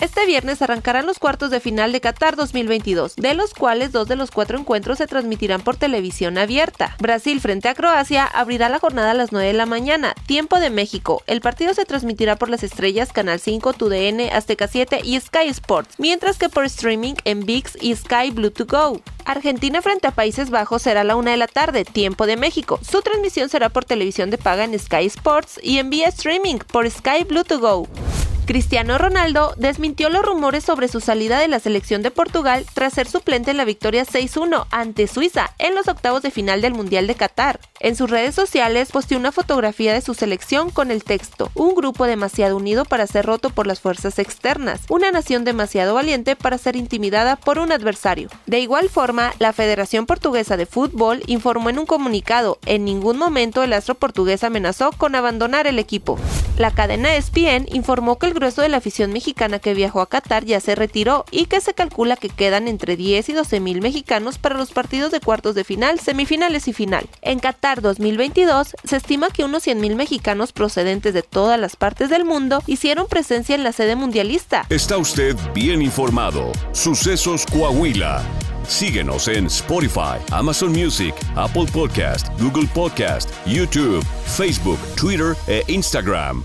Este viernes arrancarán los cuartos de final de Qatar 2022, de los cuales dos de los cuatro encuentros se transmitirán por televisión abierta. Brasil frente a Croacia abrirá la jornada a las 9 de la mañana, tiempo de México. El partido se transmitirá por las estrellas Canal 5, TUDN, Azteca 7 y Sky Sports, mientras que por streaming en VIX y Sky Blue to Go. Argentina frente a Países Bajos será la 1 de la tarde, tiempo de México. Su transmisión será por televisión de paga en Sky Sports y en vía streaming por Sky Blue to Go. Cristiano Ronaldo desmintió los rumores sobre su salida de la selección de Portugal tras ser suplente en la victoria 6-1 ante Suiza en los octavos de final del Mundial de Qatar. En sus redes sociales posteó una fotografía de su selección con el texto, un grupo demasiado unido para ser roto por las fuerzas externas, una nación demasiado valiente para ser intimidada por un adversario. De igual forma, la Federación Portuguesa de Fútbol informó en un comunicado, en ningún momento el astro portugués amenazó con abandonar el equipo. La cadena ESPN informó que el grueso de la afición mexicana que viajó a Qatar ya se retiró y que se calcula que quedan entre 10 y 12 mil mexicanos para los partidos de cuartos de final, semifinales y final. En Qatar 2022 se estima que unos 100 mil mexicanos procedentes de todas las partes del mundo hicieron presencia en la sede mundialista. Está usted bien informado. Sucesos Coahuila. Síguenos en Spotify, Amazon Music, Apple Podcast, Google Podcast, YouTube, Facebook, Twitter e Instagram.